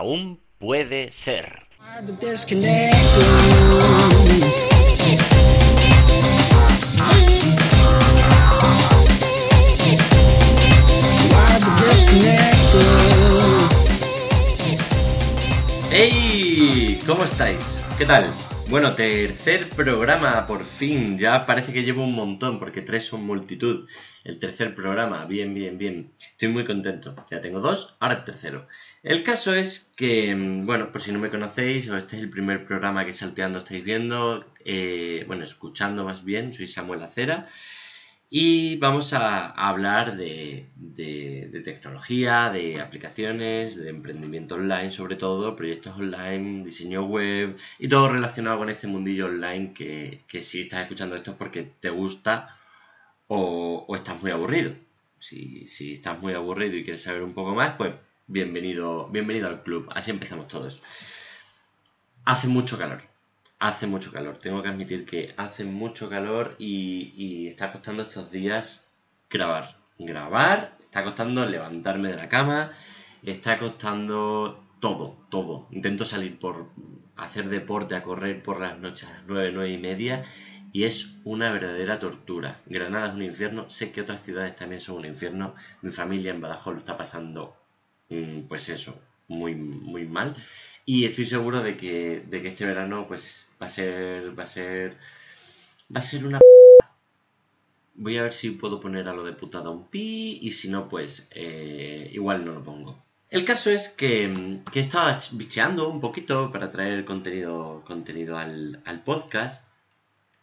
aún puede ser. ¡Hey! ¿Cómo estáis? ¿Qué tal? Bueno, tercer programa, por fin. Ya parece que llevo un montón, porque tres son multitud. El tercer programa, bien, bien, bien. Estoy muy contento. Ya tengo dos, ahora el tercero. El caso es que, mm, bueno, por si no me conocéis, o este es el primer programa que salteando estáis viendo, eh, bueno, escuchando más bien, soy Samuel Acera. Y vamos a, hablar de, tecnología, de aplicaciones, de emprendimiento online, sobre todo, proyectos online, diseño web y todo relacionado con este mundillo online que, si estás escuchando esto es porque te gusta o, estás muy aburrido. Si, si, estás muy aburrido y quieres saber un poco más, pues bienvenido, bienvenido al club. Así empezamos todos. Hace mucho calor hace mucho calor. Tengo que admitir que hace mucho calor y, está costando estos días grabar. Grabar, está costando levantarme de la cama, está costando todo, todo. Intento salir por hacer deporte, a correr por las noches a las 9, 9 y media y es una verdadera tortura. Granada es un infierno, sé que otras ciudades también son un infierno. Mi familia en Badajoz lo está pasando, mm, pues eso, muy, muy mal. Y estoy seguro de que, de que este verano pues va a ser. va a ser. va a ser una Voy a ver si puedo poner a lo de putada un pi y si no, pues eh, igual no lo pongo. El caso es que, que estaba bicheando un poquito para traer contenido, contenido al, al podcast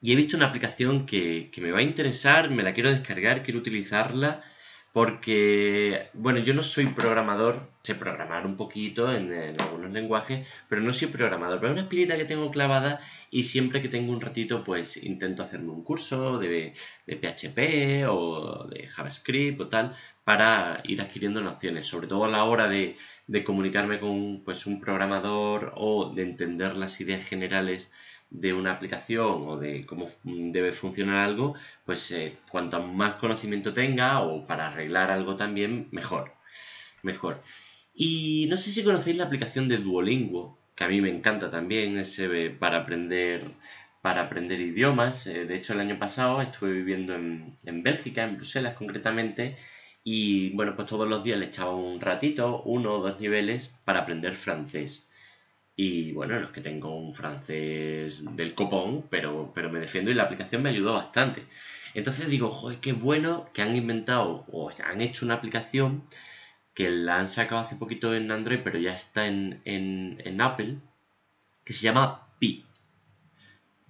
y he visto una aplicación que, que me va a interesar, me la quiero descargar, quiero utilizarla porque, bueno, yo no soy programador, sé programar un poquito en, algunos lenguajes, pero no soy programador. Pero es una espinita que tengo clavada y siempre que tengo un ratito, pues intento hacerme un curso de, PHP o de JavaScript o tal para ir adquiriendo nociones, sobre todo a la hora de, de comunicarme con pues, un programador o de entender las ideas generales de una aplicación o de cómo debe funcionar algo, pues eh, cuanto más conocimiento tenga o para arreglar algo también, mejor. Mejor. Y no sé si conocéis la aplicación de Duolingo, que a mí me encanta también, ese para aprender para aprender idiomas. Eh, de hecho, el año pasado estuve viviendo en, en Bélgica, en Bruselas concretamente, y bueno, pues todos los días le echaba un ratito, uno o dos niveles, para aprender francés. Y bueno, no es que tengo un francés del copón, pero, pero me defiendo y la aplicación me ayudó bastante. Entonces digo, joder, qué bueno que han inventado o han hecho una aplicación que la han sacado hace poquito en Android, pero ya está en, en, Apple, que se llama Pi.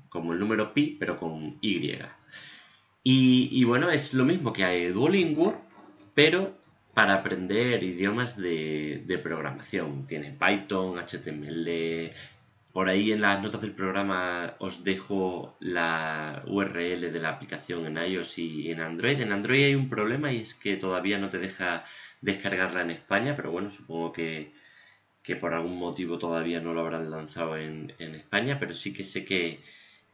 Como el número Pi, pero con Y. Y, y bueno, es lo mismo que hay Duolingo, pero para aprender idiomas de, programación. Tiene Python, HTML. Por ahí en las notas del programa os dejo la URL de la aplicación en iOS y en Android. En Android hay un problema y es que todavía no te deja descargarla en España, pero bueno, supongo que, por algún motivo todavía no lo habrán lanzado en, España, pero sí que sé que,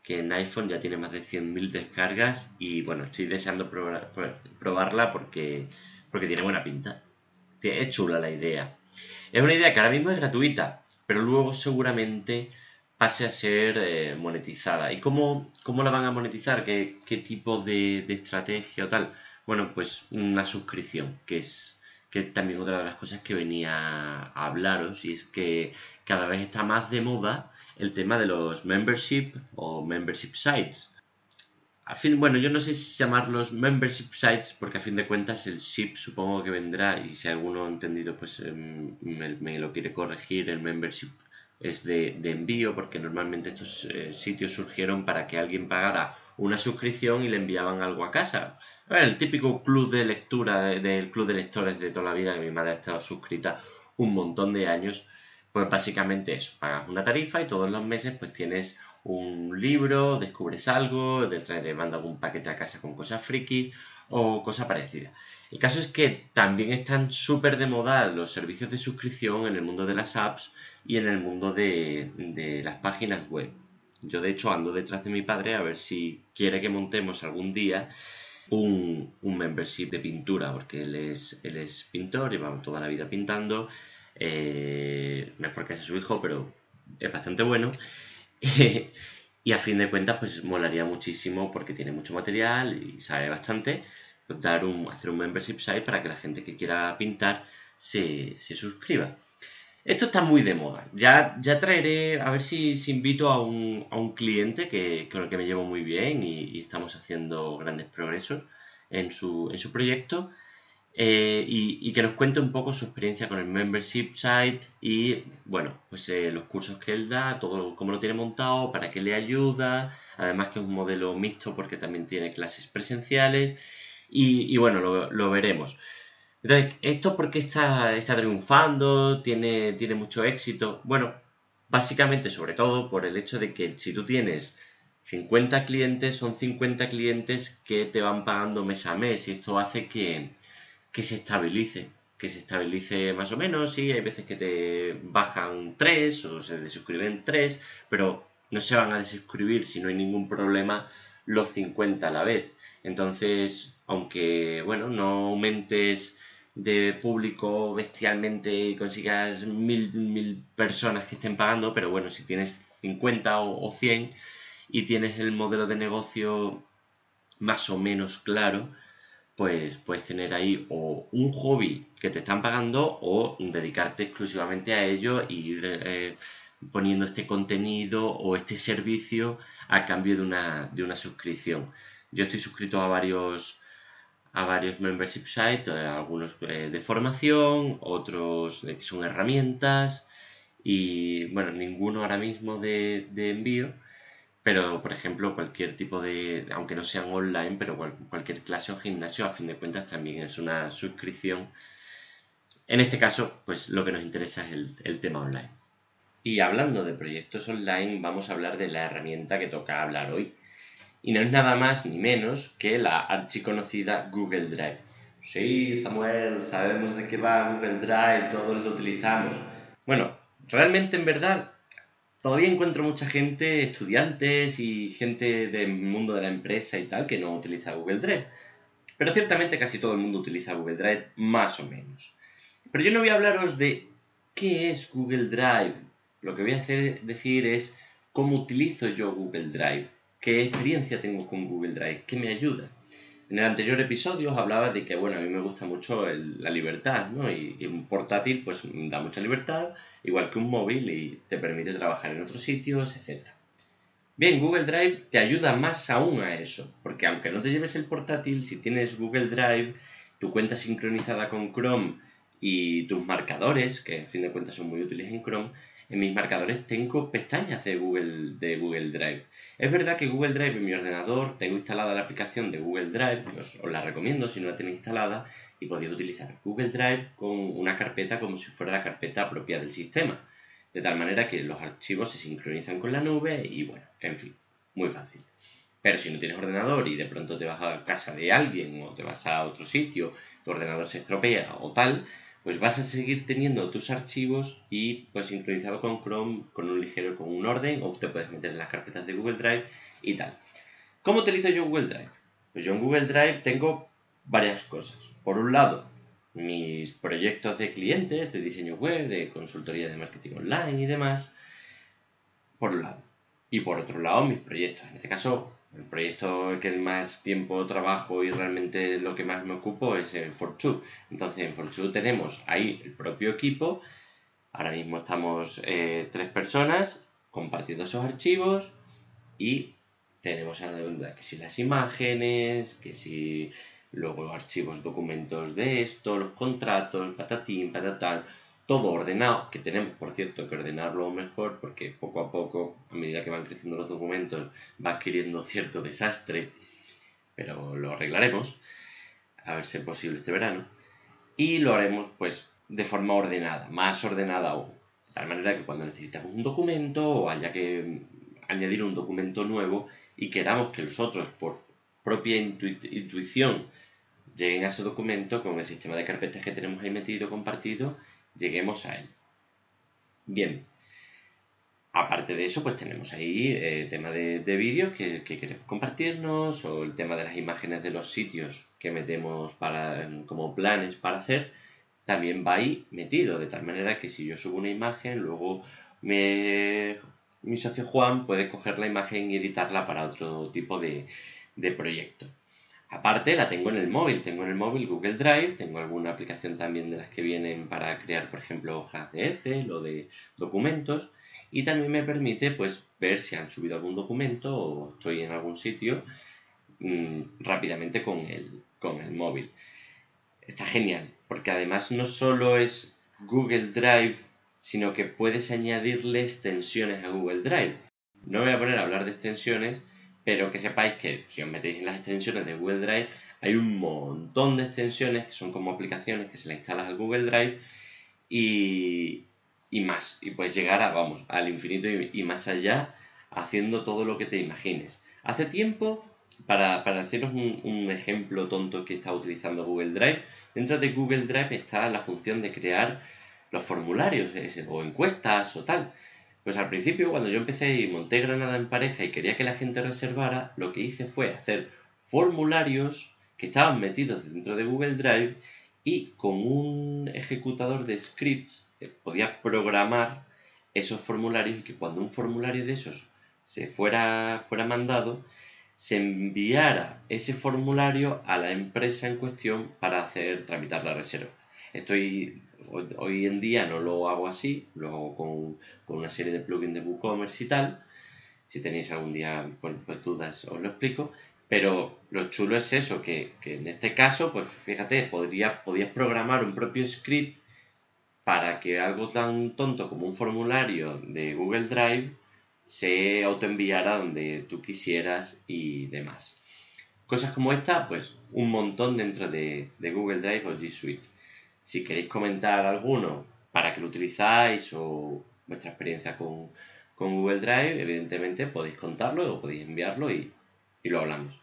en iPhone ya tiene más de 100.000 descargas y bueno, estoy deseando probarla porque porque tiene buena pinta. Es chula la idea. Es una idea que ahora mismo es gratuita, pero luego seguramente pase a ser eh, monetizada. ¿Y cómo, cómo, la van a monetizar? ¿Qué, tipo de, estrategia o tal? Bueno, pues una suscripción, que es, que es también otra de las cosas que venía a hablaros, y es que cada vez está más de moda el tema de los membership o membership sites fin, bueno, yo no sé si llamarlos membership sites, porque a fin de cuentas el ship supongo que vendrá, y si alguno ha entendido, pues em, me, lo quiere corregir, el membership es de, envío, porque normalmente estos eh, sitios surgieron para que alguien pagara una suscripción y le enviaban algo a casa. El típico club de lectura del club de lectores de toda la vida, que mi madre ha estado suscrita un montón de años, pues básicamente eso, pagas una tarifa y todos los meses pues tienes un libro, descubres algo, te manda algún paquete a casa con cosas frikis o cosa parecida. El caso es que también están súper de moda los servicios de suscripción en el mundo de las apps y en el mundo de, las páginas web. Yo de hecho ando detrás de mi padre a ver si quiere que montemos algún día un, membership de pintura, porque él es, él es pintor y va toda la vida pintando. Eh, me porque es su hijo, pero es bastante bueno. y a fin de cuentas, pues molaría muchísimo porque tiene mucho material y sabe bastante. Dar un, hacer un membership site para que la gente que quiera pintar se, suscriba. Esto está muy de moda. Ya, ya traeré, a ver si, invito a un, a un cliente que, con el que me llevo muy bien y, estamos haciendo grandes progresos en su, en su proyecto. Eh, y, que nos cuente un poco su experiencia con el membership site y, bueno, pues eh, los cursos que él da, todo cómo lo tiene montado, para qué le ayuda, además que es un modelo mixto porque también tiene clases presenciales y, bueno, lo, veremos. Entonces, ¿esto por qué está, está triunfando? ¿Tiene, ¿Tiene mucho éxito? Bueno, básicamente, sobre todo por el hecho de que si tú tienes 50 clientes, son 50 clientes que te van pagando mes a mes y esto hace que, que se estabilice, que se estabilice más o menos, sí, hay veces que te bajan 3 o se desuscriben 3, pero no se van a desuscribir si no hay ningún problema los 50 a la vez. Entonces, aunque, bueno, no aumentes de público bestialmente y consigas mil, mil personas que estén pagando, pero bueno, si tienes 50 o, o 100 y tienes el modelo de negocio más o menos claro, pues puedes tener ahí o un hobby que te están pagando o dedicarte exclusivamente a ello e ir eh, poniendo este contenido o este servicio a cambio de una, de una suscripción. Yo estoy suscrito a varios a varios membership sites, eh, algunos eh, de formación, otros que son herramientas y bueno, ninguno ahora mismo de envío, pero por ejemplo cualquier tipo de, aunque no sean online, pero cualquier clase o gimnasio a fin de cuentas también es una suscripción. En este caso, pues lo que nos interesa es el, el tema online. Y hablando de proyectos online, vamos a hablar de la herramienta que toca hablar hoy, y no es nada más ni menos que la archiconocida Google Drive. Sí, Samuel, sabemos de qué va Google Drive, todos lo utilizamos. Bueno, realmente en verdad todavía encuentro mucha gente, estudiantes y gente del mundo de la empresa y tal, que no utiliza Google Drive. Pero ciertamente casi todo el mundo utiliza Google Drive, más o menos. Pero yo no voy a hablaros de qué es Google Drive. Lo que voy a hacer decir es cómo utilizo yo Google Drive qué experiencia tengo con Google Drive, qué me ayuda. En el anterior episodio os hablaba de que, bueno, a mí me gusta mucho la libertad, ¿no? Y, un portátil, pues, da mucha libertad, igual que un móvil, y te permite trabajar en otros sitios, etc. Bien, Google Drive te ayuda más aún a eso, porque aunque no te lleves el portátil, si tienes Google Drive, tu cuenta sincronizada con Chrome y tus marcadores, que en fin de cuentas son muy útiles en Chrome, en mis marcadores tengo pestañas de Google, de Google Drive. Es verdad que Google Drive en mi ordenador tengo instalada la aplicación de Google Drive, os, la recomiendo si no la tenéis instalada, y podéis utilizar Google Drive con una carpeta como si fuera la carpeta propia del sistema. De tal manera que los archivos se sincronizan con la nube y bueno, en fin, muy fácil. Pero si no tienes ordenador y de pronto te vas a casa de alguien o te vas a otro sitio, tu ordenador se estropea o tal, pues vas a seguir teniendo tus archivos y pues sincronizado con Chrome con un ligero, con un orden o te puedes meter en las carpetas de Google Drive y tal. ¿Cómo utilizo yo Google Drive? Pues yo en Google Drive tengo varias cosas. Por un lado, mis proyectos de clientes, de diseño web, de consultoría de marketing online y demás. Por un lado. Y por otro lado, mis proyectos. En este caso, el proyecto que más tiempo trabajo y realmente lo que más me ocupo es en Fortune. Entonces en Fortune tenemos ahí el propio equipo. Ahora mismo estamos eh, tres personas compartiendo esos archivos y tenemos que si las imágenes, que si luego archivos, documentos de esto, los contratos, patatín, patatán, todo ordenado, que tenemos por cierto que ordenarlo mejor porque poco a poco, a medida que van creciendo los documentos, va adquiriendo cierto desastre, pero lo arreglaremos, a ver si es posible este verano, y lo haremos pues de forma ordenada, más ordenada aún, de tal manera que cuando necesitamos un documento o haya que añadir un documento nuevo y queramos que los otros por propia intuición lleguen a ese documento con el sistema de carpetas que tenemos ahí metido compartido lleguemos a él. Bien, aparte de eso, pues tenemos ahí el eh, tema de, vídeos que, queremos compartirnos o el tema de las imágenes de los sitios que metemos para, como planes para hacer también va ahí metido, de tal manera que si yo subo una imagen, luego me, mi socio Juan puede coger la imagen y editarla para otro tipo de, de proyecto. Aparte la tengo en el móvil, tengo en el móvil Google Drive, tengo alguna aplicación también de las que vienen para crear, por ejemplo, hojas de Excel o de documentos y también me permite pues ver si han subido algún documento o estoy en algún sitio mm, rápidamente con el, con el móvil. Está genial, porque además no solo es Google Drive, sino que puedes añadirle extensiones a Google Drive. No me voy a poner a hablar de extensiones, pero que sepáis que si os metéis en las extensiones de Google Drive, hay un montón de extensiones que son como aplicaciones que se le instalas al Google Drive y, más. Y puedes llegar a, vamos, al infinito y, más allá haciendo todo lo que te imagines. Hace tiempo, para, para haceros un, un, ejemplo tonto que está utilizando Google Drive, dentro de Google Drive está la función de crear los formularios o encuestas o tal. Pues al principio, cuando yo empecé y monté Granada en pareja y quería que la gente reservara, lo que hice fue hacer formularios que estaban metidos dentro de Google Drive y con un ejecutador de scripts podía programar esos formularios y que cuando un formulario de esos se fuera, fuera mandado, se enviara ese formulario a la empresa en cuestión para hacer tramitar la reserva. Estoy hoy, en día no lo hago así, lo hago con, una serie de plugins de WooCommerce y tal. Si tenéis algún día pues, dudas os lo explico. Pero lo chulo es eso, que, en este caso, pues fíjate, podría, podías programar un propio script para que algo tan tonto como un formulario de Google Drive se autoenviara donde tú quisieras y demás. Cosas como esta, pues un montón dentro de, de Google Drive o G Suite. Si queréis comentar alguno para que lo utilizáis o vuestra experiencia con, Google Drive, evidentemente podéis contarlo o podéis enviarlo y, lo hablamos.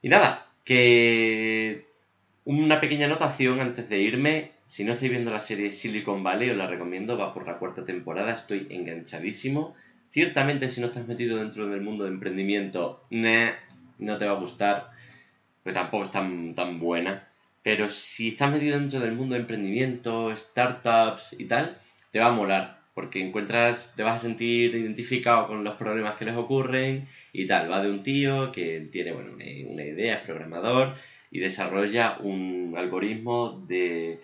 Y nada, que una pequeña anotación antes de irme. Si no estáis viendo la serie Silicon Valley, os la recomiendo, va por la cuarta temporada, estoy enganchadísimo. Ciertamente si no estás metido dentro del mundo de emprendimiento, no te va a gustar, pero tampoco es tan, tan buena. Pero si estás metido dentro del mundo de emprendimiento, startups y tal, te va a molar, porque encuentras, te vas a sentir identificado con los problemas que les ocurren y tal. Va de un tío que tiene bueno, una, idea, es programador y desarrolla un algoritmo de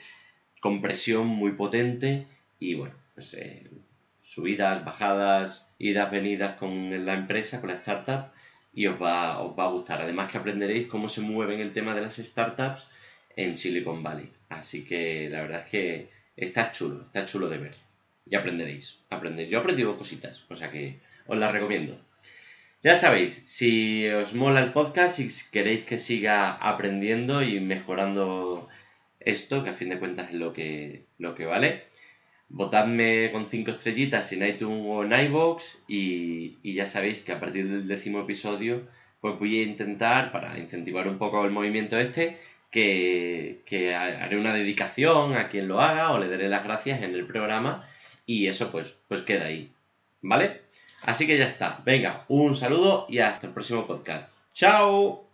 compresión muy potente y bueno, pues eh, subidas, bajadas, idas, venidas con la empresa, con la startup y os va, os va a gustar. Además que aprenderéis cómo se mueven el tema de las startups en Silicon Valley. Así que la verdad es que está chulo, está chulo de ver. Y aprenderéis, aprender. Yo he aprendido cositas, o sea que os las recomiendo. Ya sabéis, si os mola el podcast, si queréis que siga aprendiendo y mejorando esto, que a fin de cuentas es lo que, lo que vale, votadme con 5 estrellitas en iTunes o en iVoox y, y ya sabéis que a partir del décimo episodio pues voy a intentar, para incentivar un poco el movimiento este, que, haré una dedicación a quien lo haga o le daré las gracias en el programa y eso pues, pues queda ahí. ¿Vale? Así que ya está. Venga, un saludo y hasta el próximo podcast. ¡Chao!